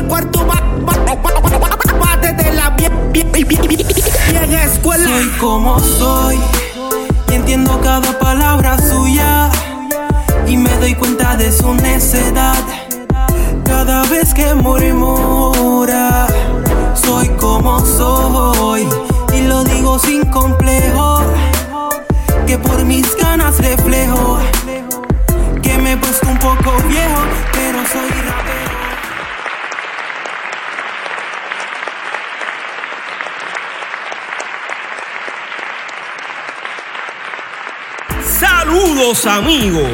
el cuarto va, desde la vieja escuela. Soy como soy y entiendo cada palabra suya y me doy cuenta de su necedad cada vez que murmura. Soy como soy y lo digo sin complejo que por mis ganas reflejo que me he un poco viejo, Saludos amigos.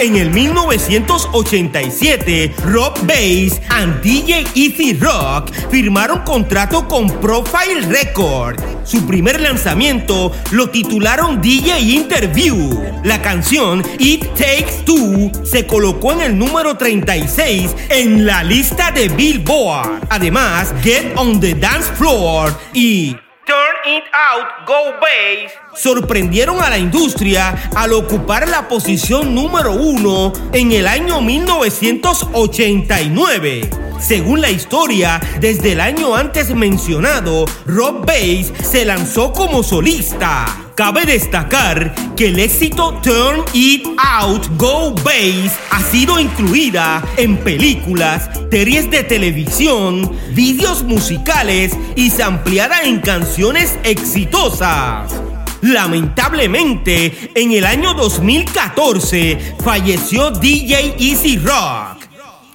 En el 1987, Rock Bass and DJ Easy Rock firmaron contrato con Profile Record. Su primer lanzamiento lo titularon DJ Interview. La canción It Takes Two se colocó en el número 36 en la lista de Billboard. Además, Get on the Dance Floor y Turn It Out, Go Bass sorprendieron a la industria al ocupar la posición número uno en el año 1989. Según la historia, desde el año antes mencionado, Rob Bass se lanzó como solista. Cabe destacar que el éxito Turn It Out Go Bass ha sido incluida en películas, series de televisión, vídeos musicales y se ampliada en canciones exitosas. Lamentablemente, en el año 2014 falleció DJ Easy Rock.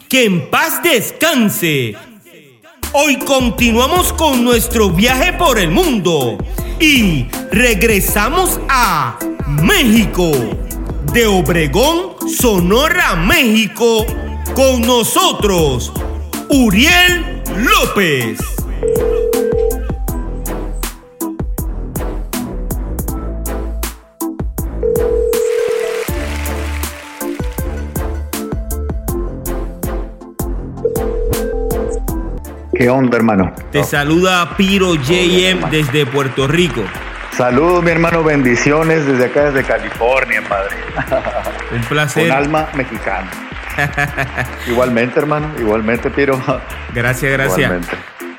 Que en paz descanse. Hoy continuamos con nuestro viaje por el mundo y regresamos a México. De Obregón, Sonora, México, con nosotros, Uriel López. ¿Qué onda, hermano? Te saluda Piro JM desde Puerto Rico. Saludos, mi hermano, bendiciones desde acá, desde California, padre. Un placer. Con alma mexicana. igualmente, hermano, igualmente, Piro. Gracias, gracias.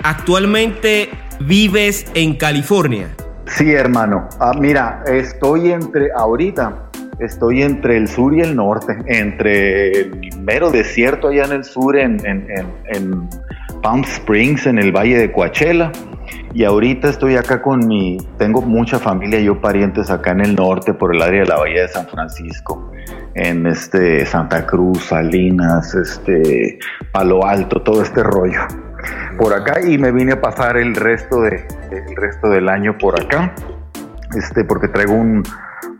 Actualmente vives en California. Sí, hermano. Ah, mira, estoy entre, ahorita, estoy entre el sur y el norte, entre el mero desierto allá en el sur, en, en, en Palm Springs, en el Valle de Coachella. Y ahorita estoy acá con mi, tengo mucha familia, yo parientes acá en el norte, por el área de la Bahía de San Francisco, en este Santa Cruz, Salinas, este Palo Alto, todo este rollo por acá y me vine a pasar el resto de el resto del año por acá, este porque traigo un,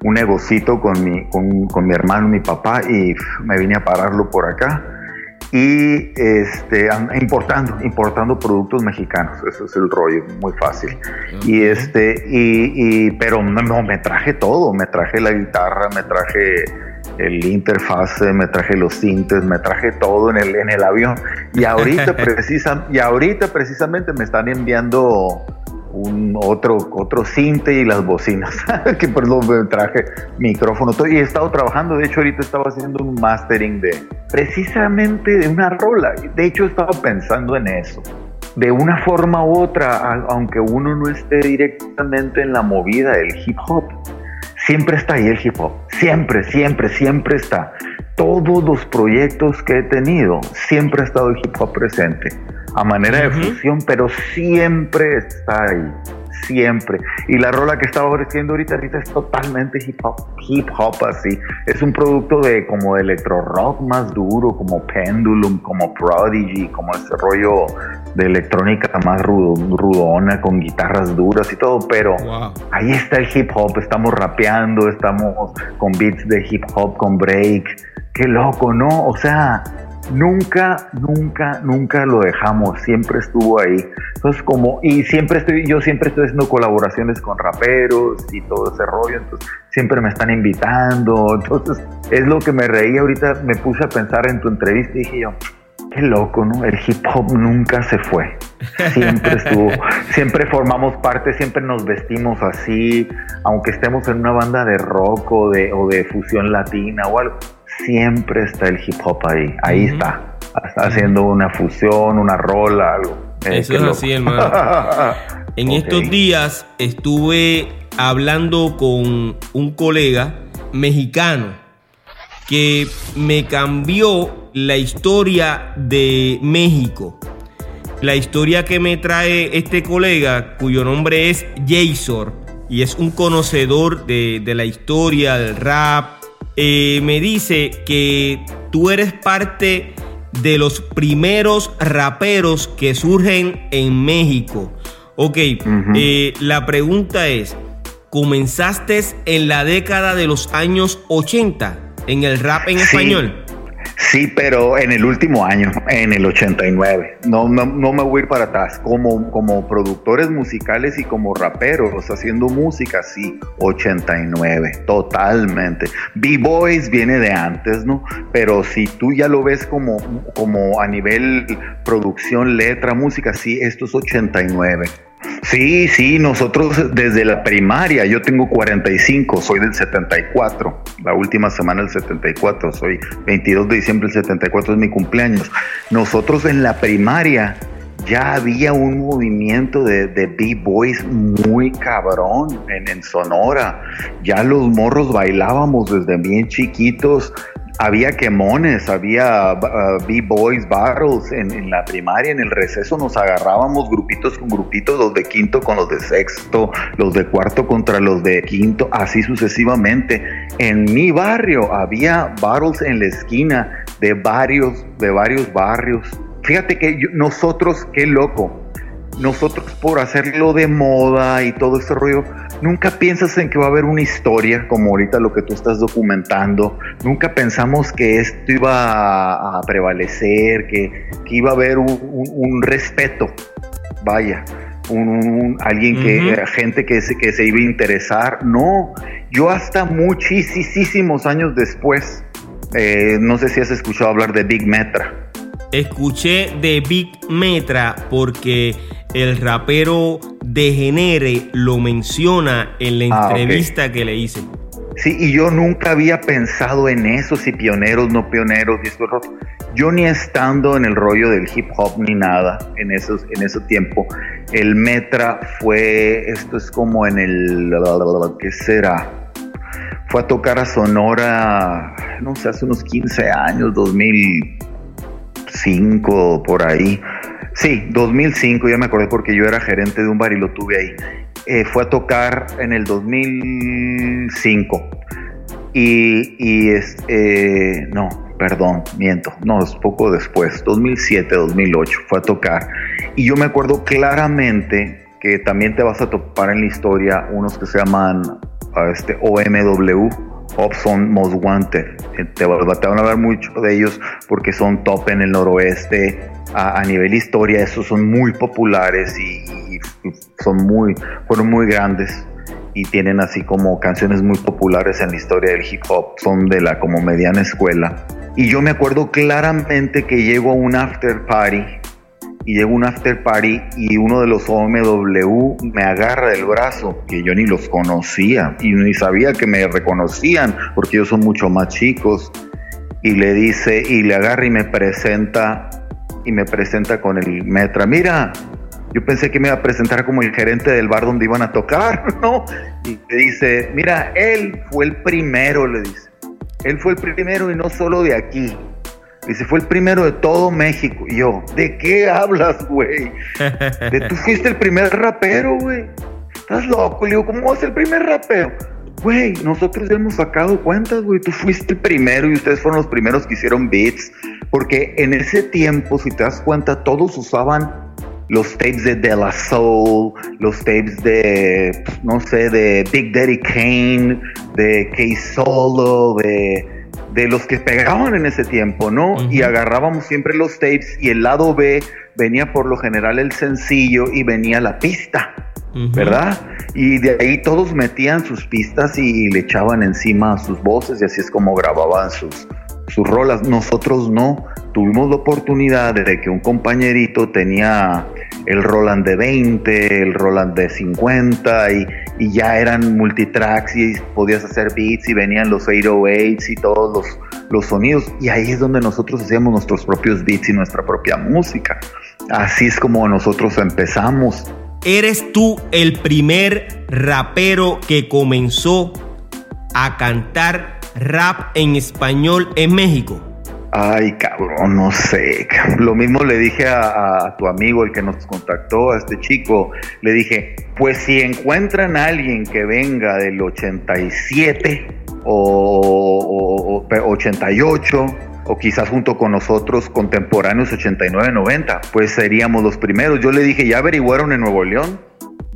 un negocito con mi, con, con mi hermano, mi papá y me vine a pararlo por acá y este, importando, importando productos mexicanos, eso es el rollo, muy fácil. Y este, y, pero no, me traje todo, me traje la guitarra, me traje el interfase, me traje los cintes, me traje todo en el, en el avión. Y ahorita, precisa, y ahorita precisamente me están enviando un otro, otro cinte y las bocinas, que perdón, me traje micrófono y he estado trabajando, de hecho ahorita estaba haciendo un mastering de precisamente de una rola, de hecho estaba pensando en eso. De una forma u otra, aunque uno no esté directamente en la movida del hip hop, siempre está ahí el hip hop, siempre, siempre, siempre está. Todos los proyectos que he tenido, siempre ha estado el hip hop presente a manera de fusión, pero siempre está ahí, siempre. Y la rola que estaba ofreciendo ahorita, ahorita es totalmente hip hop, hip hop así. Es un producto de como de electro rock más duro, como Pendulum, como Prodigy, como ese rollo de electrónica más rudona, con guitarras duras y todo, pero ahí está el hip hop, estamos rapeando, estamos con beats de hip hop, con break. Qué loco, ¿no? O sea, nunca, nunca, nunca lo dejamos, siempre estuvo ahí. Entonces, como, y siempre estoy, yo siempre estoy haciendo colaboraciones con raperos y todo ese rollo, entonces siempre me están invitando, entonces es lo que me reí ahorita, me puse a pensar en tu entrevista y dije yo, qué loco, ¿no? El hip hop nunca se fue, siempre estuvo, siempre formamos parte, siempre nos vestimos así, aunque estemos en una banda de rock o de, o de fusión latina o algo, siempre está el hip hop ahí, ahí está, haciendo una fusión, una rola, algo. Eh, Eso es así, hermano. en estos días estuve hablando con un colega mexicano que me cambió la historia de México. La historia que me trae este colega, cuyo nombre es Jason, y es un conocedor de, la historia del rap, eh, me dice que tú eres parte de los primeros raperos que surgen en México. Ok, eh, la pregunta es, ¿comenzaste en la década de los años 80 en el rap en español? Sí, pero en el último año, en el 89. No, no, no, me voy a ir para atrás. Como, como productores musicales y como raperos haciendo música, sí, 89, totalmente. B-Boys viene de antes, ¿no? Pero si tú ya lo ves como, como a nivel producción, letra, música, sí, esto es 89. Sí, sí, nosotros desde la primaria, yo tengo 45, soy del 74, la última semana del 74, soy 22 de diciembre del 74, es mi cumpleaños. Nosotros en la primaria ya había un movimiento de, de B-Boys muy cabrón en, en Sonora, ya los morros bailábamos desde bien chiquitos, había quemones, había uh, B-Boys Battles en, la primaria, en el receso nos agarrábamos grupitos con grupitos, los de quinto con los de sexto, los de cuarto contra los de quinto, así sucesivamente. En mi barrio había battles en la esquina de varios, de varios barrios. Fíjate que nosotros, qué loco, nosotros por hacerlo de moda y todo ese rollo, nunca piensas en que va a haber una historia como ahorita lo que tú estás documentando, nunca pensamos que esto iba a, prevalecer, que, iba a haber un, respeto, vaya, un, alguien que, gente que se, que se iba a interesar, no, yo hasta muchísimos años después, eh, no sé si has escuchado hablar de Big Metra. Escuché de Big Metra porque el rapero Degenere lo menciona en la ah, entrevista que le hice. Sí, y yo nunca había pensado en eso, si pioneros, no pioneros, discos Yo ni estando en el rollo del hip hop ni nada en esos, en ese tiempo. El Metra fue, esto es como en el, ¿qué será? Fue a tocar a Sonora, no sé, hace unos 15 años, 2005, por ahí. Sí, 2005, ya me acordé porque yo era gerente de un bar y lo tuve ahí. Eh, fue a tocar en el 2005. Y, y es, eh, no, perdón, miento, no, es poco después, 2007, 2008, fue a tocar. Y yo me acuerdo claramente que también te vas a topar en la historia unos que se llaman este, OMW, Opson Most Wanted. Eh, te, te, van a hablar mucho de ellos porque son top en el noroeste, a, nivel historia, esos son muy populares y, son muy, fueron muy grandes y tienen así como canciones muy populares en la historia del hip hop, son de la como mediana escuela. Y yo me acuerdo claramente que llego a un after party y llego a un after party y uno de los OMW me agarra del brazo, que yo ni los conocía y ni sabía que me reconocían porque ellos son mucho más chicos. Y le dice, y le agarra y me presenta y me presenta con el metra. Mira, yo pensé que me iba a presentar como el gerente del bar donde iban a tocar, ¿no? Y le dice, mira, él fue el primero, le dice. Él fue el primero y no solo de aquí. Dice, fue el primero de todo México. Y yo, ¿de qué hablas, güey? De tú fuiste el primer rapero, güey. Estás loco. Le digo, ¿cómo vas el primer rapero? Güey, nosotros ya hemos sacado cuentas, güey. Tú fuiste el primero y ustedes fueron los primeros que hicieron beats. Porque en ese tiempo, si te das cuenta, todos usaban los tapes de De La Soul, los tapes de, no sé, de Big Daddy Kane, de K Solo, de, de los que pegaban en ese tiempo, ¿no? Y agarrábamos siempre los tapes y el lado B venía por lo general el sencillo y venía la pista. ¿verdad? Y de ahí todos metían sus pistas y le echaban encima sus voces y así es como grababan sus, sus rolas. Nosotros no. Tuvimos la oportunidad de que un compañerito tenía el Roland de 20, el Roland de 50 y, y ya eran multitracks y podías hacer beats y venían los 808s y todos los, los sonidos y ahí es donde nosotros hacíamos nuestros propios beats y nuestra propia música. Así es como nosotros empezamos. ¿Eres tú el primer rapero que comenzó a cantar rap en español en México? Ay, cabrón, no sé. Lo mismo le dije a, tu amigo, el que nos contactó, a este chico. Le dije, pues si encuentran a alguien que venga del 87 o, o 88 o quizás junto con nosotros contemporáneos 89-90, pues seríamos los primeros. Yo le dije, ¿ya averiguaron en Nuevo León?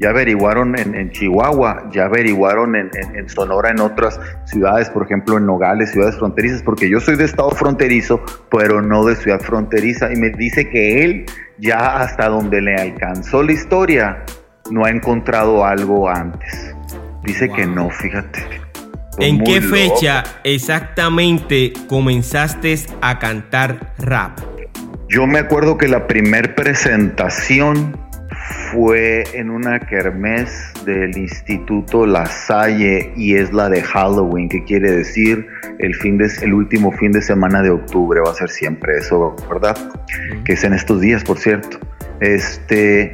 Ya averiguaron en, Chihuahua, ya averiguaron en, Sonora, en otras ciudades, por ejemplo en Nogales, ciudades fronterizas, porque yo soy de estado fronterizo, pero no de ciudad fronteriza, y me dice que él ya hasta donde le alcanzó la historia, no ha encontrado algo antes. Dice que no, fíjate. ¿En qué fecha exactamente comenzaste a cantar rap? Yo me acuerdo que la primer presentación fue en una kermés del Instituto La Salle y es la de Halloween, que quiere decir el, fin de, el último fin de semana de octubre, va a ser siempre eso, ¿verdad? Que es en estos días, por cierto. Este,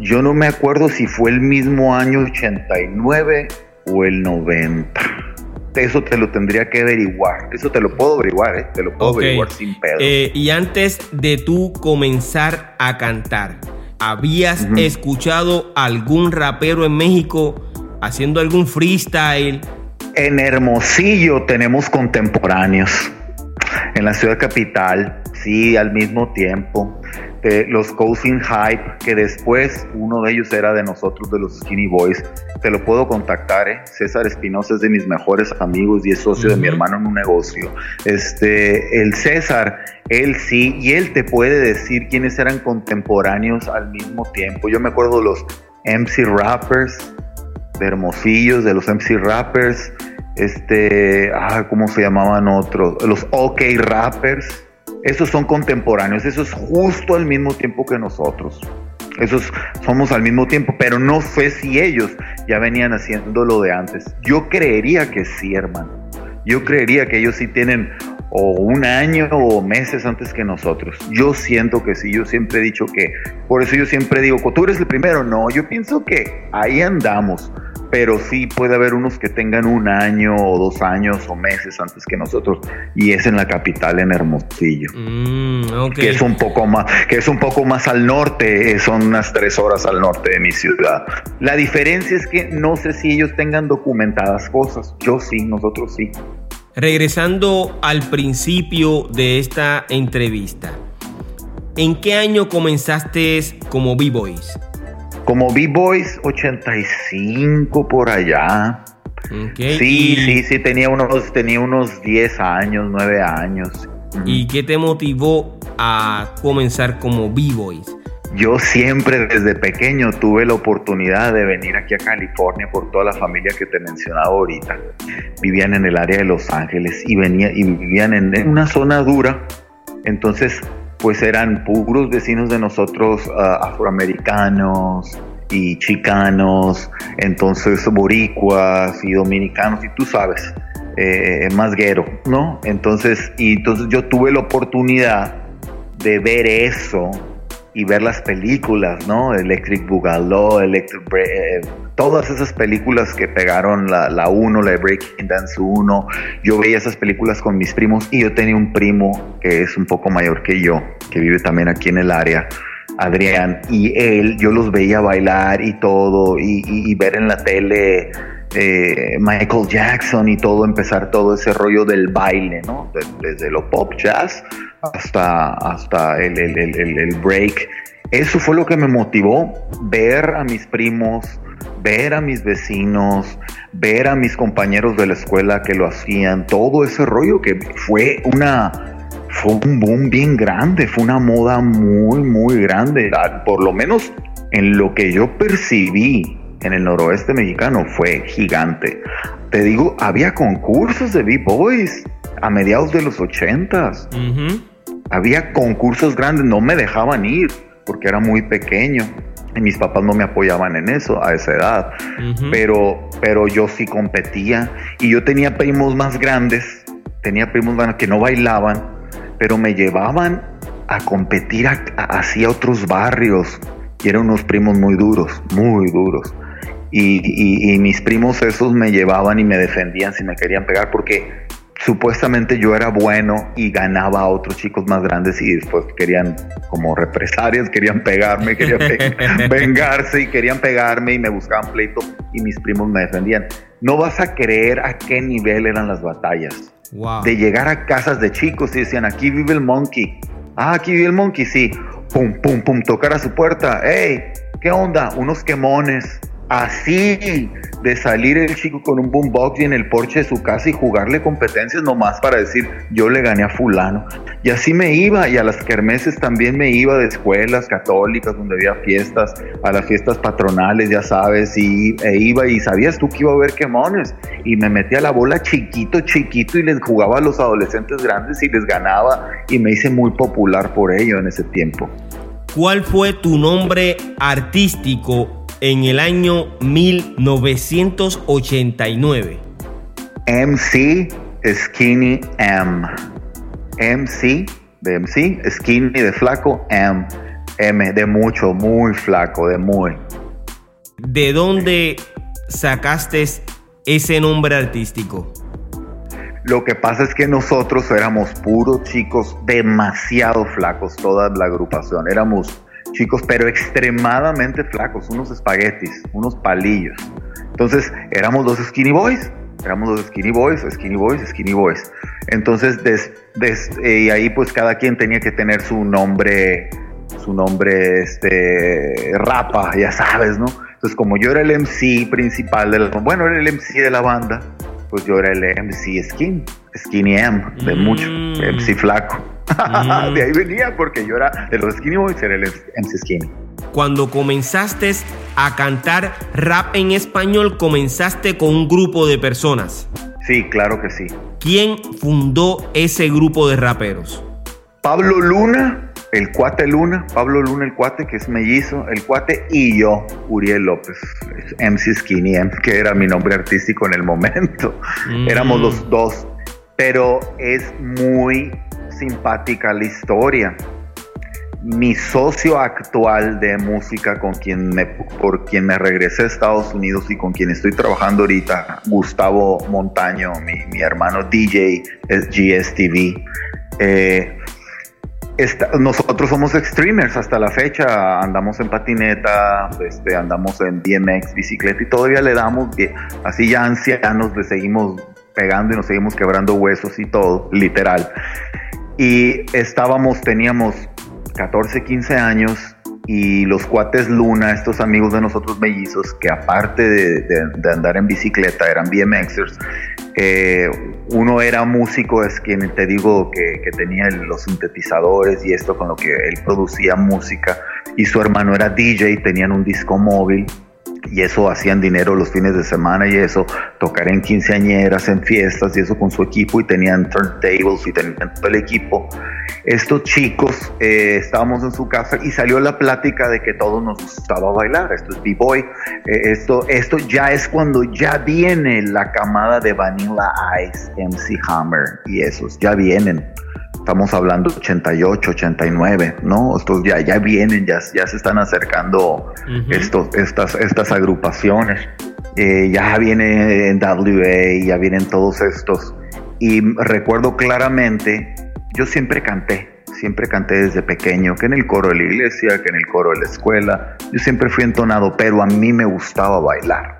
yo no me acuerdo si fue el mismo año 89 o el 90. Eso te lo tendría que averiguar. Eso te lo puedo averiguar, ¿eh? Te lo puedo averiguar sin pedo. Eh, y antes de tú comenzar a cantar, ¿Habías escuchado algún rapero en México haciendo algún freestyle? En Hermosillo tenemos contemporáneos. En la ciudad capital, sí, al mismo tiempo los Cousin Hype, que después uno de ellos era de nosotros, de los Skinny Boys. Te lo puedo contactar, ¿eh? César Espinosa es de mis mejores amigos y es socio de mi hermano en un negocio. Este, el César, él sí, y él te puede decir quiénes eran contemporáneos al mismo tiempo. Yo me acuerdo de los MC Rappers, de Hermosillos, de los MC Rappers, este, ah, ¿cómo se llamaban otros? Los OK Rappers esos son contemporáneos, eso es justo al mismo tiempo que nosotros. Esos somos al mismo tiempo, pero no sé si ellos ya venían haciendo lo de antes. Yo creería que sí, hermano. Yo creería que ellos sí tienen o un año o meses antes que nosotros. Yo siento que sí, yo siempre he dicho que, por eso yo siempre digo, tú eres el primero, no, yo pienso que ahí andamos pero sí puede haber unos que tengan un año o dos años o meses antes que nosotros y es en la capital en Hermosillo. Mm, que es un poco más que es un poco más al norte eh, son unas tres horas al norte de mi ciudad. La diferencia es que no sé si ellos tengan documentadas cosas yo sí nosotros sí. Regresando al principio de esta entrevista ¿en qué año comenzaste como B-Boys? Como B-Boys 85 por allá. Sí, sí, sí, tenía unos, tenía unos 10 años, 9 años. ¿Y qué te motivó a comenzar como B-Boys? Yo siempre desde pequeño tuve la oportunidad de venir aquí a California por toda la familia que te mencionaba ahorita. Vivían en el área de Los Ángeles y, venía, y vivían en una zona dura. Entonces pues eran puros vecinos de nosotros ah, afroamericanos y chicanos, entonces boricuas y dominicanos, y tú sabes, eh, más guero, ¿no? Entonces, y entonces yo tuve la oportunidad de ver eso y ver las películas, ¿no? Electric Boogaloo, Electric eh, todas esas películas que pegaron la, la 1, la Breaking Dance 1. Yo veía esas películas con mis primos y yo tenía un primo que es un poco mayor que yo, que vive también aquí en el área. Adrián, y él, yo los veía bailar y todo, y, ver en la tele eh, Michael Jackson y todo, empezar todo ese rollo del baile, ¿no? desde lo pop jazz hasta, hasta el, el, break. Eso fue lo que me motivó, ver a mis primos, ver a mis vecinos, ver a mis compañeros de la escuela que lo hacían, todo ese rollo que fue una fue un boom bien grande, fue una moda muy muy grande, por lo menos en lo que yo percibí en el noroeste mexicano fue gigante. Te digo, había concursos de B-Boys a mediados de los ochentas había concursos grandes, no me dejaban ir porque era muy pequeño. y mis papás no me apoyaban en eso a esa edad, pero, pero yo sí competía y yo tenía primos más grandes, tenía primos que no bailaban, pero me llevaban a competir hacia otros barrios y eran unos primos muy duros, muy duros. Y, y, mis primos esos me llevaban y me defendían si me querían pegar porque supuestamente yo era bueno y ganaba a otros chicos más grandes y después querían como represalias, querían pegarme, querían vengarse y querían pegarme y me buscaban pleito y mis primos me defendían. No vas a creer a qué nivel eran las batallas. De llegar a casas de chicos y decían, aquí vive el monkey. Ah, aquí vive el monkey, sí. Pum, pum, pum, tocar a su puerta. Hey, ¿qué onda? Unos quemones así de salir el chico con un boombox y en el porche de su casa y jugarle competencias nomás para decir yo le gané a fulano. Y así me iba y a las kermeses también me iba de escuelas católicas donde había fiestas, a las fiestas patronales, ya sabes, y e iba y sabías tú que iba a haber quemones y me metía la bola chiquito, chiquito y les jugaba a los adolescentes grandes y les ganaba y me hice muy popular por ello en ese tiempo. ¿Cuál fue tu nombre artístico en el año 1989? MC Skinny M. MC de MC, Skinny de flaco, M. M de mucho, muy flaco, de muy. ¿De dónde sacaste ese nombre artístico? Lo que pasa es que nosotros éramos puros chicos demasiado flacos, toda la agrupación. Éramos chicos, pero extremadamente flacos, unos espaguetis, unos palillos. Entonces, éramos dos skinny boys, éramos dos skinny boys, skinny boys, skinny boys. Entonces, eh, y ahí pues cada quien tenía que tener su nombre, su nombre, este, rapa, ya sabes, ¿no? Entonces, como yo era el MC principal de la, bueno, era el MC de la banda, pues yo era el MC Skin, Skinny M, de mucho, MC mm. de ahí venía porque yo era de los Skinny Boys, era el MC Skinny. Cuando comenzaste a cantar rap en español, comenzaste con un grupo de personas. Sí, claro que sí. ¿Quién fundó ese grupo de raperos? Pablo Luna, el cuate Luna, Pablo Luna, el cuate que es mellizo, el cuate y yo, Uriel López, MC Skinny que era mi nombre artístico en el momento. Mm. Éramos los dos, pero es muy simpática la historia. Mi socio actual de música con quien me, por quien me regresé a Estados Unidos y con quien estoy trabajando ahorita, Gustavo Montaño, mi, hermano DJ, es GSTV. Eh, nosotros somos streamers hasta la fecha, andamos en patineta, este, andamos en BMX, bicicleta y todavía le damos, así ya ancianos, le seguimos pegando y nos seguimos quebrando huesos y todo, literal. Y estábamos, teníamos 14, 15 años y los cuates Luna, estos amigos de nosotros mellizos, que aparte de, andar en bicicleta eran BMXers, eh, uno era músico, es quien te digo que, que, tenía los sintetizadores y esto con lo que él producía música, y su hermano era DJ, tenían un disco móvil y eso hacían dinero los fines de semana y eso, tocar en quinceañeras, en fiestas y eso con su equipo y tenían turntables y tenían todo el equipo. Estos chicos eh, estábamos en su casa y salió la plática de que todos nos gustaba bailar, esto es B-Boy, eh, esto, esto ya es cuando ya viene la camada de Vanilla Ice, MC Hammer y esos, ya vienen estamos hablando 88, 89, ¿no? Estos ya, ya vienen, ya, ya se están acercando estos, estas, estas agrupaciones. Eh, ya viene en WA, ya vienen todos estos. Y recuerdo claramente, yo siempre canté, siempre canté desde pequeño, que en el coro de la iglesia, que en el coro de la escuela, yo siempre fui entonado, pero a mí me gustaba bailar.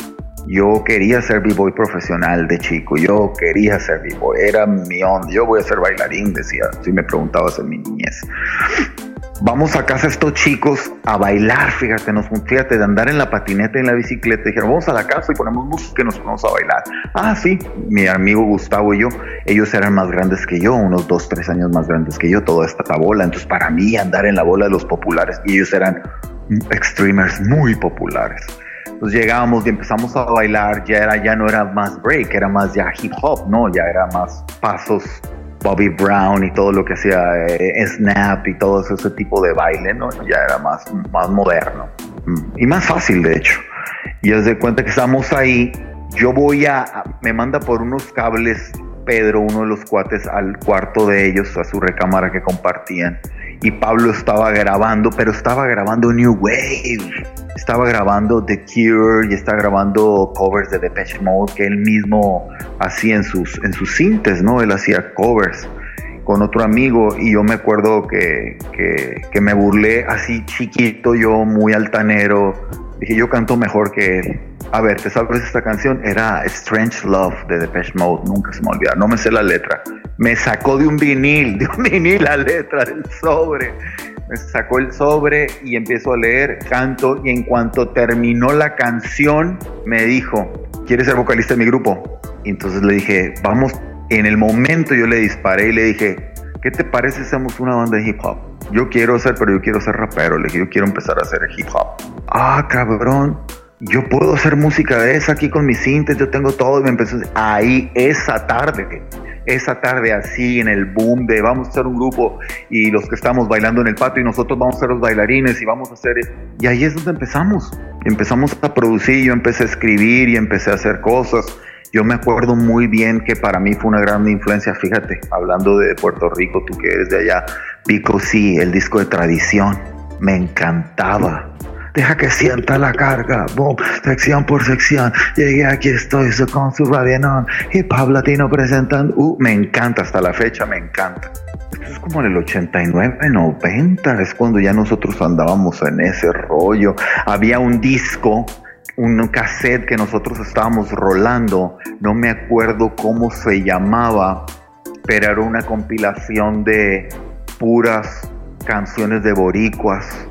Yo quería ser b-boy profesional de chico, yo quería ser b-boy, era mi onda, yo voy a ser bailarín, decía, si me preguntabas en mi niñez. Vamos a casa estos chicos a bailar, fíjate, nos, fíjate, de andar en la patineta y en la bicicleta. Dijeron, vamos a la casa y ponemos música y nos ponemos a bailar. Ah, sí, mi amigo Gustavo y yo, ellos eran más grandes que yo, unos dos, tres años más grandes que yo, toda esta bola. Entonces, para mí, andar en la bola de los populares, y ellos eran extremers muy populares. Entonces llegábamos y empezamos a bailar, ya, era, ya no era más break, era más ya hip hop, ¿no? Ya era más pasos Bobby Brown y todo lo que hacía eh, Snap y todo ese tipo de baile, ¿no? Ya era más, más moderno. y más fácil de hecho. Y es de cuenta que estamos ahí, yo voy a, me manda por unos cables Pedro, uno de los cuates, al cuarto de ellos, a su recámara que compartían. Y Pablo estaba grabando, pero estaba grabando New Wave. Estaba grabando The Cure y estaba grabando covers de Depeche Mode que él mismo hacía en sus, en sus cintes, ¿no? Él hacía covers con otro amigo y yo me acuerdo que, que, me burlé así chiquito, yo muy altanero. Dije, yo canto mejor que él. A ver, ¿te sabes esta canción? Era Strange Love de Depeche Mode, nunca se me olvida, no me sé la letra. Me sacó de un vinil, de un vinil la letra del sobre. Me sacó el sobre y empiezo a leer, canto y en cuanto terminó la canción me dijo, ¿quieres ser vocalista de mi grupo? Y entonces le dije, vamos en el momento yo le disparé y le dije, ¿qué te parece si hacemos una banda de hip hop? Yo quiero ser, pero yo quiero ser rapero. Le dije, yo quiero empezar a hacer hip hop. Ah, cabrón. Yo puedo hacer música de esa aquí con mis cintas, yo tengo todo. Y me empezó ahí esa tarde, esa tarde así en el boom de vamos a hacer un grupo y los que estamos bailando en el patio y nosotros vamos a ser los bailarines y vamos a hacer... Y ahí es donde empezamos. Empezamos a producir, yo empecé a escribir y empecé a hacer cosas yo me acuerdo muy bien que para mí fue una gran influencia, fíjate, hablando de Puerto Rico, tú que eres de allá, Pico sí, el disco de tradición, me encantaba. Deja que sienta la carga, boom, sección por sección. Llegué aquí, estoy con su radianón. Hip Hop Latino presentando. Uh, me encanta, hasta la fecha me encanta. Esto es como en el 89, 90, es cuando ya nosotros andábamos en ese rollo. Había un disco un cassette que nosotros estábamos rolando, no me acuerdo cómo se llamaba, pero era una compilación de puras canciones de boricuas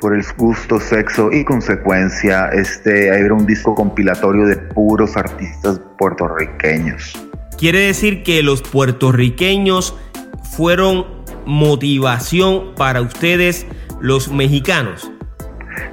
por el gusto, sexo y consecuencia. Este era un disco compilatorio de puros artistas puertorriqueños. Quiere decir que los puertorriqueños fueron motivación para ustedes los mexicanos.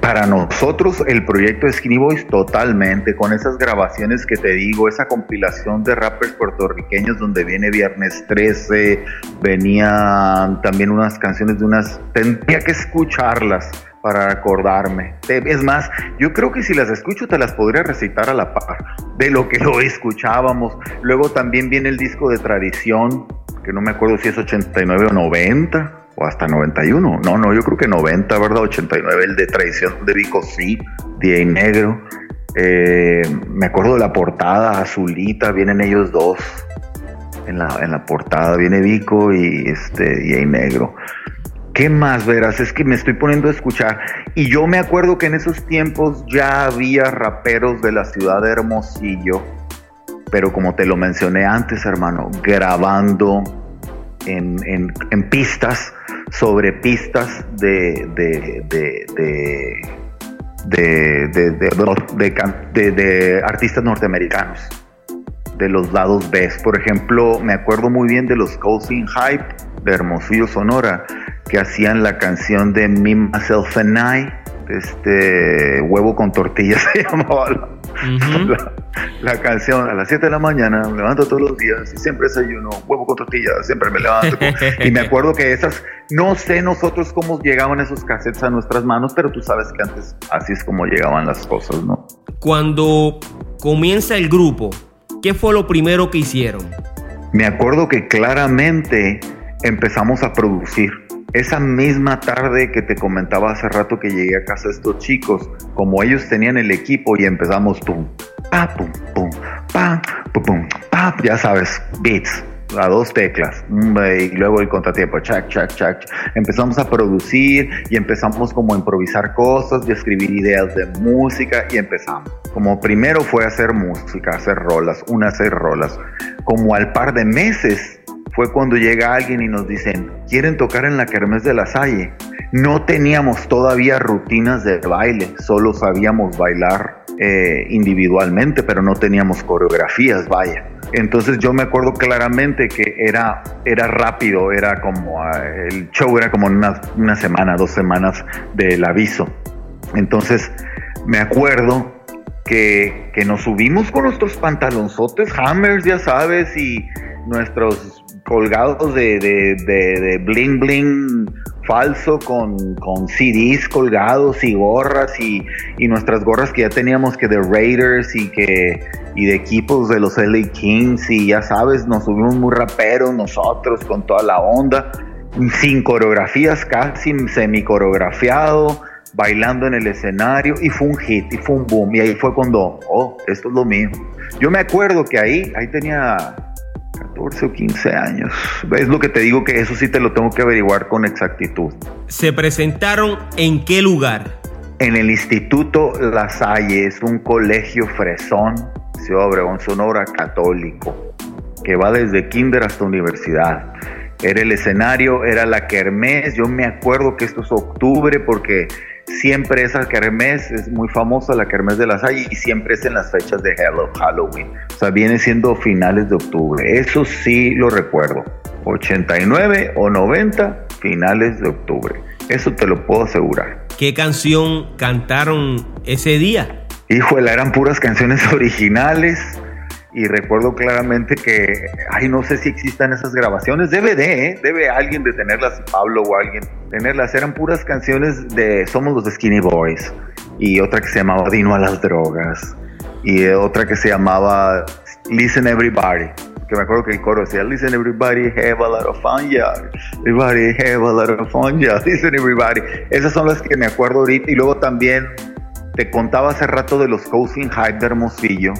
Para nosotros el proyecto Boys totalmente, con esas grabaciones que te digo, esa compilación de rappers puertorriqueños donde viene Viernes 13, venían también unas canciones de unas, tendría que escucharlas para acordarme. Es más, yo creo que si las escucho te las podría recitar a la par de lo que lo escuchábamos. Luego también viene el disco de tradición, que no me acuerdo si es 89 o 90 o hasta 91. No, no, yo creo que 90, ¿verdad? 89, el de Traición de Vico, sí, Día Negro. Eh, me acuerdo de la portada azulita, vienen ellos dos. En la, en la portada viene Vico y este y Negro. ¿Qué más verás? Es que me estoy poniendo a escuchar. Y yo me acuerdo que en esos tiempos ya había raperos de la ciudad de Hermosillo, pero como te lo mencioné antes, hermano, grabando en, en pistas sobre pistas de, de, de, de, artistas norteamericanos, de los lados B. Por ejemplo, me acuerdo muy bien de los Cousin Hype de Hermosillo, Sonora, que hacían la canción de Me, Myself and I, este huevo con tortillas se llamaba la, canción a las 7 de la mañana, me levanto todos los días y siempre desayuno huevo con tortillas, siempre me levanto. y me acuerdo que esas, no sé nosotros cómo llegaban esos cassettes a nuestras manos, pero tú sabes que antes así es como llegaban las cosas, ¿no? Cuando comienza el grupo, ¿qué fue lo primero que hicieron? Me acuerdo que claramente empezamos a producir esa misma tarde que te comentaba hace rato que llegué a casa estos chicos, como ellos tenían el equipo y empezamos pum, pa, pum, pum, pa, pum, pum, pa, ya sabes, beats, a dos teclas, y luego el contratiempo, chac, chac, chac. Empezamos a producir y empezamos como a improvisar cosas y escribir ideas de música y empezamos. Como primero fue hacer música, hacer rolas, una hacer rolas. Como al par de meses fue cuando llega alguien y nos dicen, quieren tocar en la Kermés de la Salle. No teníamos todavía rutinas de baile, solo sabíamos bailar eh, individualmente, pero no teníamos coreografías, vaya. Entonces yo me acuerdo claramente que era, era rápido, era como, ah, el show era como una, una semana, dos semanas del aviso. Entonces me acuerdo que, que, nos subimos con nuestros pantalonzotes, hammers, ya sabes, y nuestros colgados de, de, de, bling bling falso con, con CDs colgados y gorras y, y, nuestras gorras que ya teníamos que de Raiders y que y de equipos de los LA Kings y ya sabes, nos subimos muy raperos nosotros con toda la onda, sin coreografías casi, semi coreografiado, bailando en el escenario y fue un hit y fue un boom y ahí fue cuando, oh, esto es lo mío. Yo me acuerdo que ahí, ahí tenía 14 o 15 años. Es lo que te digo que eso sí te lo tengo que averiguar con exactitud. ¿Se presentaron en qué lugar? En el Instituto La Salle, es un colegio fresón, Ciudad Obregón, Sonora, católico, que va desde kinder hasta universidad. Era el escenario, era la kermés. Yo me acuerdo que esto es octubre porque siempre esa kermés es muy famosa, la kermés de la Salle, y siempre es en las fechas de Halloween. O sea, viene siendo finales de octubre. Eso sí lo recuerdo. 89 o 90, finales de octubre. Eso te lo puedo asegurar. ¿Qué canción cantaron ese día? Híjole, eran puras canciones originales y recuerdo claramente que, ay, no sé si existan esas grabaciones, debe de, ¿eh? debe alguien de tenerlas, Pablo o alguien tenerlas, eran puras canciones de Somos los Skinny Boys y otra que se llamaba Dino a las drogas y otra que se llamaba Listen Everybody que me acuerdo que el coro decía Listen everybody, have a lot of fun, yeah. Everybody have a lot of fun, yeah. Listen everybody. Esas son las que me acuerdo ahorita. Y luego también te contaba hace rato de los Coaching Hype de Hermosillo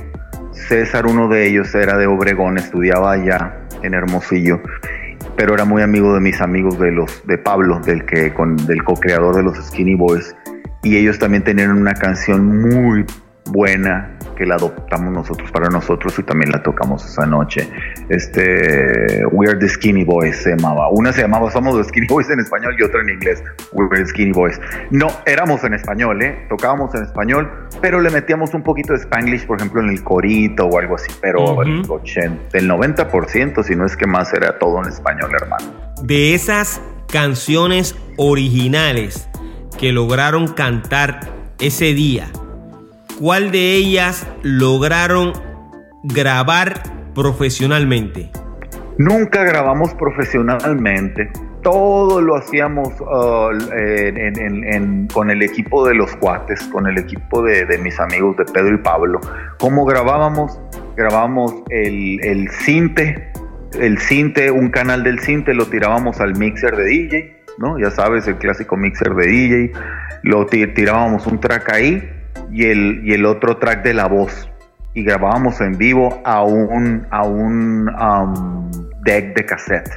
César, uno de ellos, era de Obregón, estudiaba allá en Hermosillo, pero era muy amigo de mis amigos de los de Pablo, del que con del co-creador de los Skinny Boys, y ellos también tenían una canción muy buena que la adoptamos nosotros para nosotros y también la tocamos esa noche. Este, We Are the Skinny Boys se llamaba. Una se llamaba Somos los Skinny Boys en español y otra en inglés. We Are the Skinny Boys. No, éramos en español, ¿eh? Tocábamos en español, pero le metíamos un poquito de Spanglish, por ejemplo, en el corito o algo así. Pero el, 80, el 90%, si no es que más, era todo en español, hermano. De esas canciones originales que lograron cantar ese día, ¿cuál de ellas lograron grabar profesionalmente? Nunca grabamos profesionalmente. Todo lo hacíamos uh, con el equipo de los cuates, con el equipo de, mis amigos de Pedro y Pablo. ¿Cómo grabábamos? Grabábamos el, el cinte, el cinte, un canal del cinte, lo tirábamos al mixer de DJ, ¿no? Ya sabes, el clásico mixer de DJ. Lo tirábamos un track ahí y el, y el otro track de la voz. Y grabábamos en vivo a un, a un um, deck de cassette,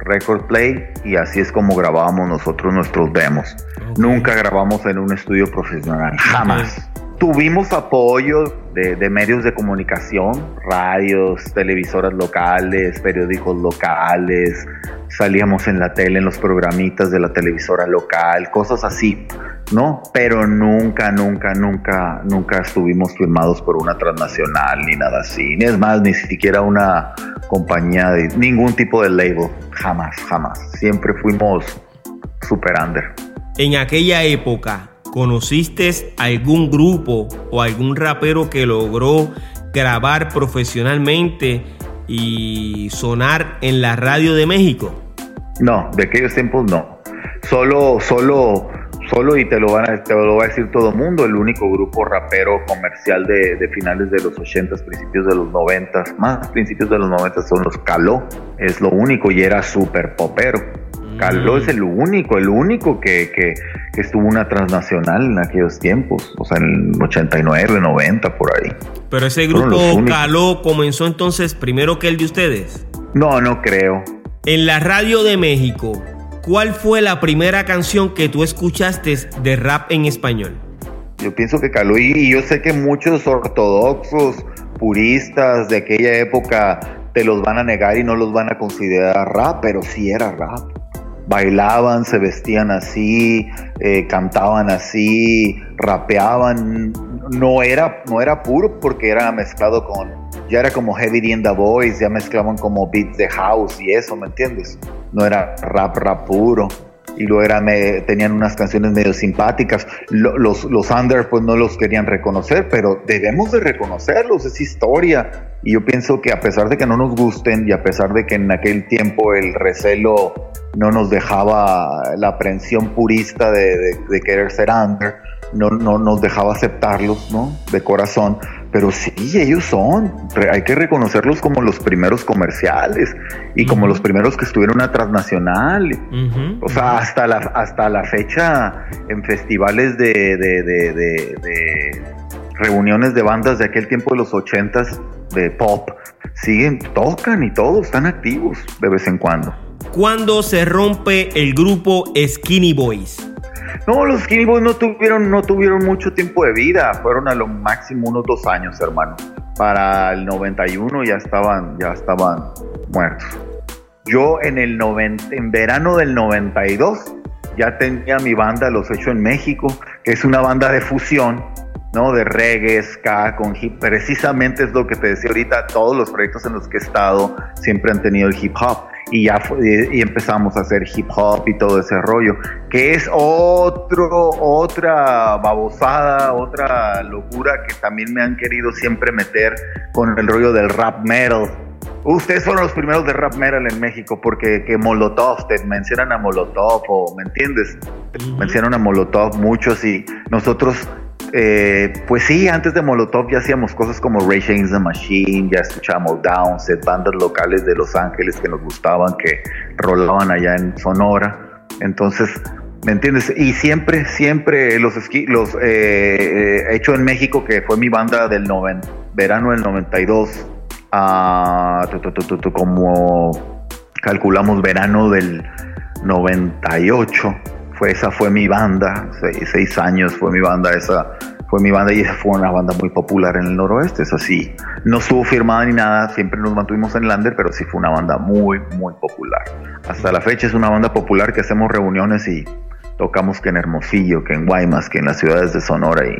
record play, y así es como grabábamos nosotros nuestros demos. Nunca grabamos en un estudio profesional, jamás. Tuvimos apoyo de, medios de comunicación, radios, televisoras locales, periódicos locales, salíamos en la tele, en los programitas de la televisora local, cosas así. ¿no? Pero nunca, nunca, nunca, nunca estuvimos firmados por una transnacional ni nada así. Es más, ni siquiera una compañía de ningún tipo de label. Jamás, jamás. Siempre fuimos super under. En aquella época, ¿conociste algún grupo o algún rapero que logró grabar profesionalmente y sonar en la radio de México? No, de aquellos tiempos no. Solo, solo solo y te lo, van a, te lo va a decir todo el mundo, el único grupo rapero comercial de, finales de los 80, principios de los 90, más principios de los 90 son los Caló, es lo único y era súper popero. Caló es el único, el único que, que, que, estuvo una transnacional en aquellos tiempos, o sea, en el 89, 90, por ahí. Pero ese grupo Caló comenzó entonces primero que el de ustedes. No, no creo. En la radio de México, ¿Cuál fue la primera canción que tú escuchaste de rap en español? Yo pienso que Caló y yo sé que muchos ortodoxos, puristas de aquella época te los van a negar y no los van a considerar rap, pero sí era rap. Bailaban, se vestían así, eh, cantaban así, rapeaban. No era, no era puro porque era mezclado con, ya era como Heavy in the Voice, ya mezclaban como beats de house y eso, ¿me entiendes? No era rap, rap puro. Y luego era tenían unas canciones medio simpáticas. los, los under pues no los querían reconocer, pero debemos de reconocerlos, es historia. Y yo pienso que a pesar de que no nos gusten y a pesar de que en aquel tiempo el recelo no nos dejaba la aprensión purista de, de querer ser under, no, no nos dejaba aceptarlos, ¿no? De corazón. Pero sí, ellos son. Hay que reconocerlos como los primeros comerciales y como los primeros que estuvieron a transnacional. O sea, hasta la, hasta la fecha en festivales de, de, de, reuniones de bandas de aquel tiempo de los ochentas de pop, siguen, tocan y todo, están activos de vez en cuando. ¿Cuándo se rompe el grupo Skinny Boys? No, los Skinny no tuvieron, no tuvieron mucho tiempo de vida, fueron a lo máximo unos dos años, hermano. Para el 91 ya estaban, ya estaban muertos. Yo en el en verano del 92 ya tenía mi banda Los Hecho en México, que es una banda de fusión, ¿no? De reggae, ska, con hip. Precisamente es lo que te decía ahorita, todos los proyectos en los que he estado siempre han tenido el hip hop y ya y empezamos a hacer hip hop y todo ese rollo, que es otro, otra babosada, otra locura que también me han querido siempre meter con el rollo del rap metal. Ustedes fueron los primeros de rap metal en México porque que Molotov, te mencionan a Molotov o, ¿me entiendes? Mencionan a Molotov muchos y nosotros eh, pues sí, antes de Molotov ya hacíamos cosas como Ray Against the Machine, ya escuchábamos Downset, bandas locales de Los Ángeles que nos gustaban, que rolaban allá en Sonora. Entonces, ¿me entiendes? Y siempre, siempre los, los eh, eh, hecho en México, que fue mi banda del verano del 92, a, como calculamos verano del 98 fue, esa fue mi banda, seis, años fue mi banda, esa fue mi banda y esa fue una banda muy popular en el noroeste, es así. No estuvo firmada ni nada, siempre nos mantuvimos en Lander, pero sí fue una banda muy, muy popular. Hasta la fecha es una banda popular que hacemos reuniones y tocamos que en Hermosillo, que en Guaymas, que en las ciudades de Sonora y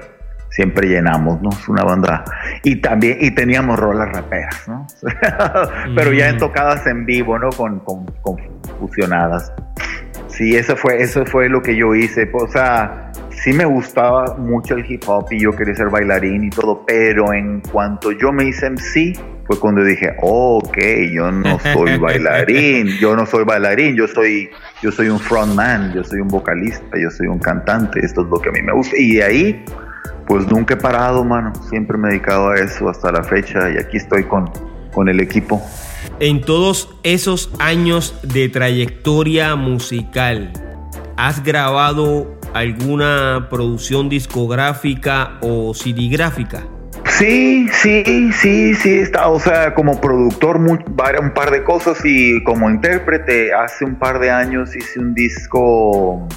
siempre llenamos, ¿no? Es una banda. Y también, y teníamos rolas raperas, ¿no? pero ya en mm. tocadas en vivo, ¿no? Con, con, con fusionadas. Sí, eso fue, eso fue lo que yo hice. O sea, sí me gustaba mucho el hip hop y yo quería ser bailarín y todo, pero en cuanto yo me hice MC, fue cuando dije, ok, yo no soy bailarín, yo no soy bailarín, yo soy, yo soy un frontman, yo soy un vocalista, yo soy un cantante, esto es lo que a mí me gusta. Y de ahí, pues nunca he parado, mano, siempre me he dedicado a eso hasta la fecha y aquí estoy con, con el equipo en todos esos años de trayectoria musical, ¿has grabado alguna producción discográfica o CD Sí, sí, sí, sí, está, o sea, como productor un par de cosas y como intérprete hace un par de años hice un disco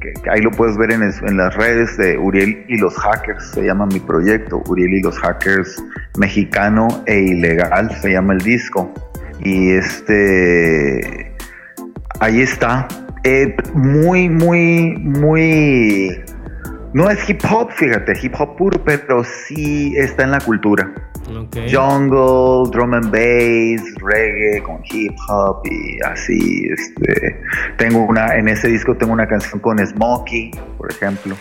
que, ahí lo puedes ver en, en, las redes de Uriel y los Hackers, se llama mi proyecto, Uriel y los Hackers mexicano e ilegal, se llama el disco. Y este, ahí está. Eh, muy, muy, muy... No es hip hop, fíjate, hip hop puro, pero sí está en la cultura. Jungle, drum and bass, reggae con hip hop y así. Este, tengo una, en ese disco tengo una canción con Smokey, por ejemplo.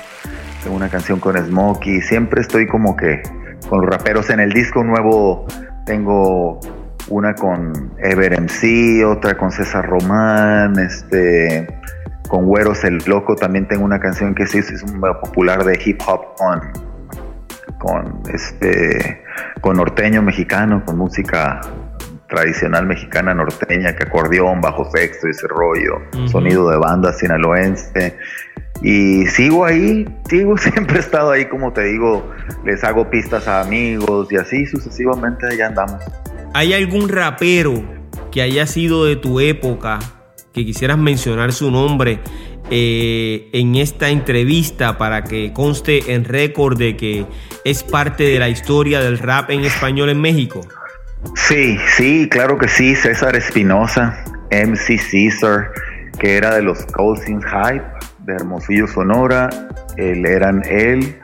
Tengo una canción con Smokey. Siempre estoy como que con los raperos. En el disco nuevo tengo una con Ever MC, otra con César Román, este, con Güeros el Loco también tengo una canción que sí es un popular de hip hop con, con este con norteño mexicano, con música tradicional mexicana norteña, que acordeón, bajo sexto, ese rollo, sonido de banda sinaloense. Y sigo ahí, sigo, siempre he estado ahí, como te digo, les hago pistas a amigos y así sucesivamente allá andamos. ¿Hay algún rapero que haya sido de tu época que quisieras mencionar su nombre eh, en esta entrevista para que conste en récord de que es parte de la historia del rap en español en México? Sí, sí, claro que sí. César Espinosa, MC Caesar, que era de los Cousins Hype de Hermosillo, Sonora. Él eran él,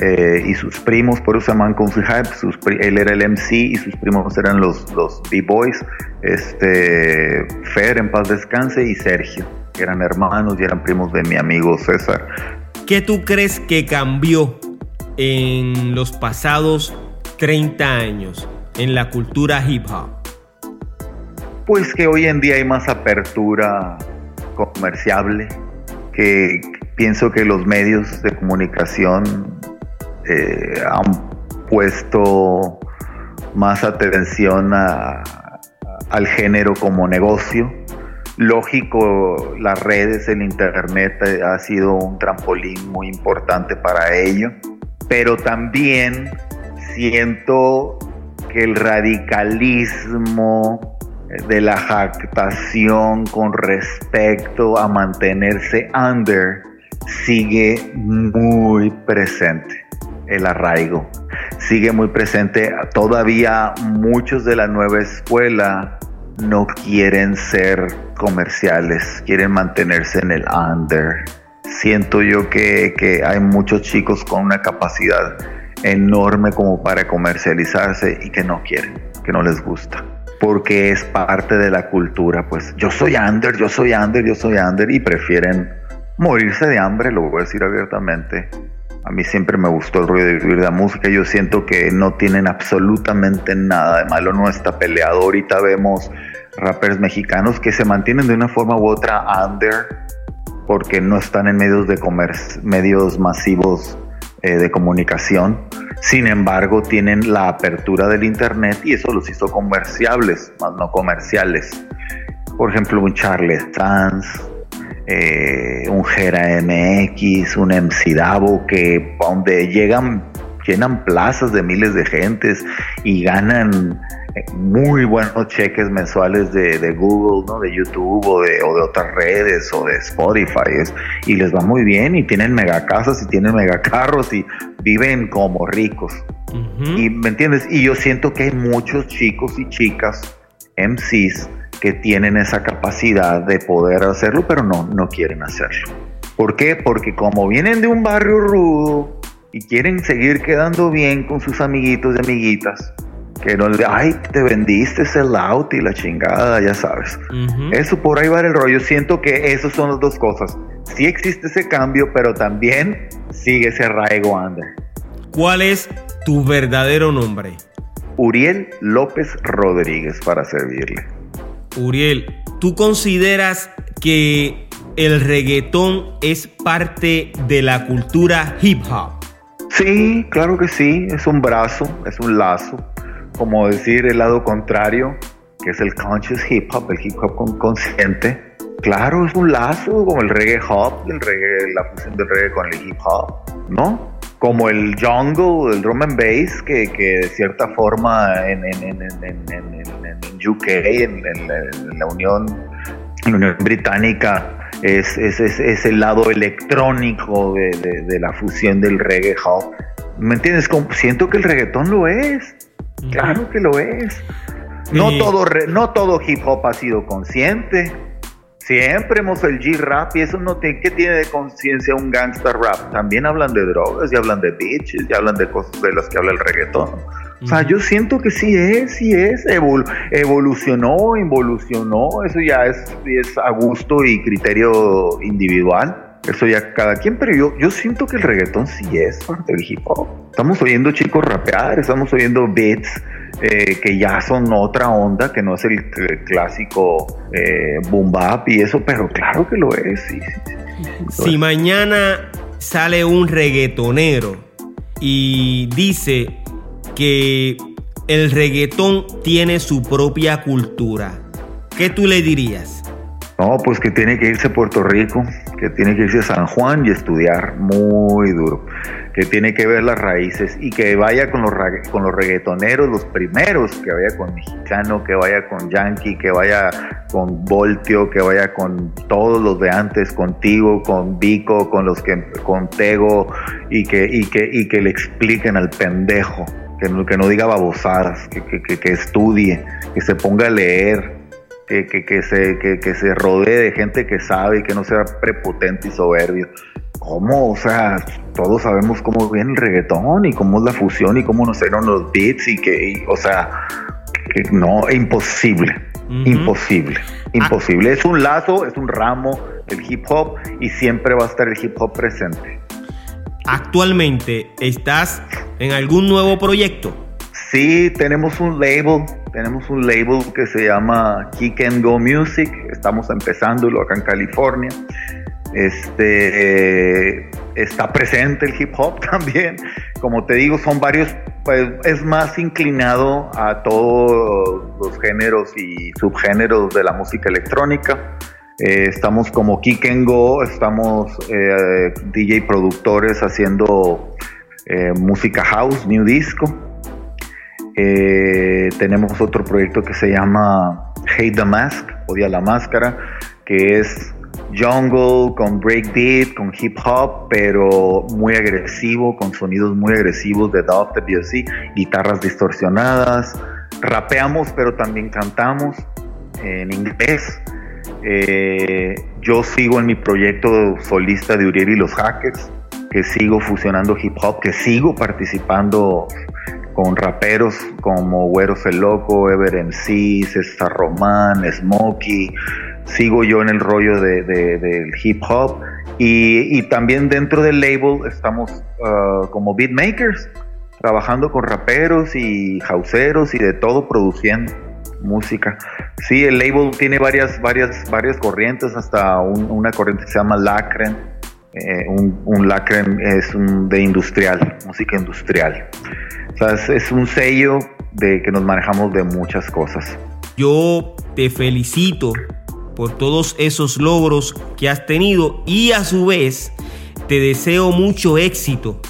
eh, y sus primos, por eso se llaman Country Hype, él era el MC y sus primos eran los, los B-Boys, este, Fer en paz descanse y Sergio. que eran hermanos y eran primos de mi amigo César. ¿Qué tú crees que cambió en los pasados 30 años en la cultura hip hop? Pues que hoy en día hay más apertura comerciable, pienso que los medios de comunicación eh, han puesto más atención al género como negocio. Lógico, las redes, el internet eh, ha sido un trampolín muy importante para ello, pero también siento que el radicalismo de la jactación con respecto a mantenerse under sigue muy presente el arraigo. Sigue muy presente. Todavía muchos de la nueva escuela no quieren ser comerciales, quieren mantenerse en el under. Siento yo que, que hay muchos chicos con una capacidad enorme como para comercializarse y que no quieren, que no les gusta porque es parte de la cultura, pues yo soy under, yo soy under, yo soy under y prefieren morirse de hambre, lo voy a decir abiertamente. A mí siempre me gustó el ruido de vivir la música. Yo siento que no tienen absolutamente nada de malo. No está peleado. Ahorita vemos rappers mexicanos que se mantienen de una forma u otra under porque no están en medios de comercio, medios masivos eh, de comunicación. Sin embargo, tienen la apertura del Internet y eso los hizo comerciables, más no comerciales. Por ejemplo, un Charles Sanz, eh, un Gera MX, un MC Davo, que donde llegan, llenan plazas de miles de gentes y ganan muy buenos cheques mensuales de, Google, ¿no? de YouTube o de, otras redes o de Spotify y les va muy bien y tienen megacasas y tienen megacarros y viven como ricos. Y me entiendes, y yo siento que hay muchos chicos y chicas MCs que tienen esa capacidad de poder hacerlo, pero no, no quieren hacerlo. ¿Por qué? Porque como vienen de un barrio rudo y quieren seguir quedando bien con sus amiguitos y amiguitas, que no le, ay, te vendiste ese out y la chingada, ya sabes. Eso por ahí va el rollo. Siento que esas son las dos cosas. Sí existe ese cambio, pero también sigue ese arraigo under. ¿Cuál es tu verdadero nombre? Uriel López Rodríguez para servirle. Uriel, ¿tú consideras que el reggaetón es parte de la cultura hip hop? Sí, claro que sí, es un brazo, es un lazo, como decir el lado contrario, que es el conscious hip hop, el hip hop consciente. Claro, es un lazo, como el reggae hop, el reggae, la fusión del reggae con el hip hop, ¿no? Como el jungle, el drum and bass, que, de cierta forma en, en, en, en UK, en, la Unión, la Unión Británica, es, es, es, el lado electrónico de, de, la fusión del reggae hop. ¿Me entiendes? Como, siento que el reggaetón lo es. Claro que lo es. No, todo, no todo hip hop ha sido consciente. Siempre hemos el G-rap y eso no tiene, ¿qué tiene de conciencia un gangster rap? También hablan de drogas y hablan de bitches y hablan de cosas de las que habla el reggaetón. O sea, yo siento que sí es, sí es, evolucionó, involucionó, eso ya es, es a gusto y criterio individual. Eso ya cada quien, pero yo, yo siento que el reggaetón sí es parte del hip hop. Estamos oyendo chicos rapear, estamos oyendo beats eh, que ya son otra onda, que no es el, clásico eh, boom bap y eso, pero claro que lo es. si mañana sale un reggaetonero y dice que el reggaetón tiene su propia cultura, ¿qué tú le dirías? No, pues que tiene que irse a Puerto Rico, que tiene que irse a San Juan y estudiar muy duro, que tiene que ver las raíces y que vaya con los, con los reggaetoneros, los primeros, que vaya con Mexicano, que vaya con Yankee, que vaya con Voltio, que vaya con todos los de antes, contigo, con Vico, con los que, con Tego, y que, y que, y que le expliquen al pendejo, que no, que no diga babosadas, que, que, que estudie, que se ponga a leer, que, que, se, que, se rodee de gente que sabe y que no sea prepotente y soberbio. ¿Cómo? O sea, todos sabemos cómo viene el reggaetón y cómo es la fusión y cómo nos salieron los beats y que, o sea, que no, imposible, imposible, imposible. Es un lazo, es un ramo, el hip hop y siempre va a estar el hip hop presente. Actualmente, ¿estás en algún nuevo proyecto? Sí, tenemos un label, tenemos un label que se llama Kick and Go Music, estamos empezándolo acá en California. Este está presente el hip hop también. Como te digo, son varios, pues es más inclinado a todos los géneros y subgéneros de la música electrónica. Eh, estamos como Kick and Go, estamos eh, DJ productores haciendo eh, música house, new disco. Tenemos otro proyecto que se llama Hate the Mask, Odia la Máscara, que es jungle, con breakbeat, con hip hop, pero muy agresivo, con sonidos muy agresivos de de BSC, guitarras distorsionadas. Rapeamos, pero también cantamos en inglés. Eh, yo sigo en mi proyecto solista de Uriel y los Hackers, que sigo fusionando hip hop, que sigo participando con raperos como Güeros el Loco, Ever MC, César Román, Smokey, sigo yo en el rollo de, del hip hop y, también dentro del label estamos uh, como beatmakers, trabajando con raperos y houseeros y de todo produciendo música. Sí, el label tiene varias, varias, varias corrientes, hasta una corriente que se llama Lacren. Eh, un, un, Lacren es un de industrial, música industrial. Sea, es, es un sello de que nos manejamos de muchas cosas. Yo te felicito por todos esos logros que has tenido y a su vez te deseo mucho éxito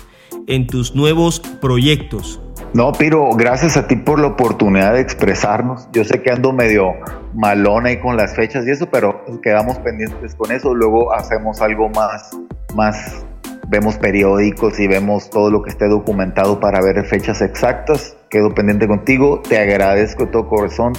en tus nuevos proyectos. No, Piro, gracias a ti por la oportunidad de expresarnos. Yo sé que ando medio malona ahí con las fechas y eso, pero quedamos pendientes con eso. Luego hacemos algo más, más, vemos periódicos y vemos todo lo que esté documentado para ver fechas exactas. Quedo pendiente contigo. Te agradezco de todo corazón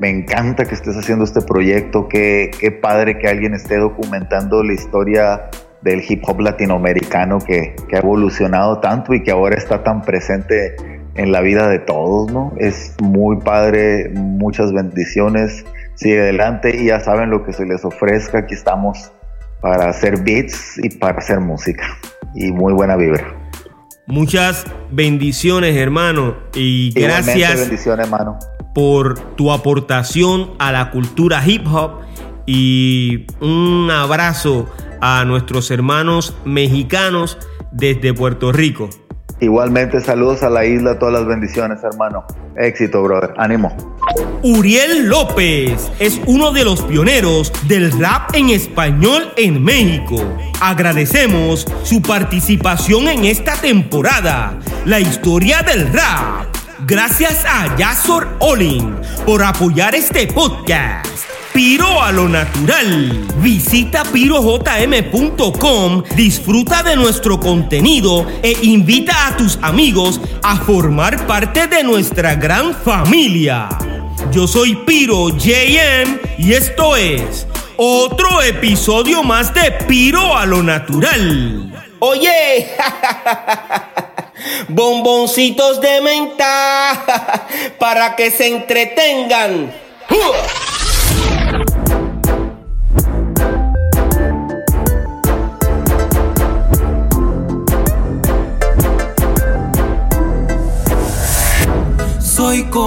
me encanta que estés haciendo este proyecto, qué, qué padre que alguien esté documentando la historia del hip hop latinoamericano que, que, ha evolucionado tanto y que ahora está tan presente en la vida de todos, ¿no? Es muy padre, muchas bendiciones, sigue adelante y ya saben lo que se les ofrezca, aquí estamos para hacer beats y para hacer música y muy buena vibra. Muchas bendiciones, hermano, y gracias. bendiciones, hermano por tu aportación a la cultura hip hop y un abrazo a nuestros hermanos mexicanos desde Puerto Rico. Igualmente saludos a la isla, todas las bendiciones hermano. Éxito, brother. Ánimo. Uriel López es uno de los pioneros del rap en español en México. Agradecemos su participación en esta temporada. La historia del rap Gracias a Yasor Olin por apoyar este podcast. Piro a lo natural. Visita pirojm.com, disfruta de nuestro contenido e invita a tus amigos a formar parte de nuestra gran familia. Yo soy Piro JM y esto es otro episodio más de Piro a lo natural. Oye, bomboncitos de menta para que se entretengan.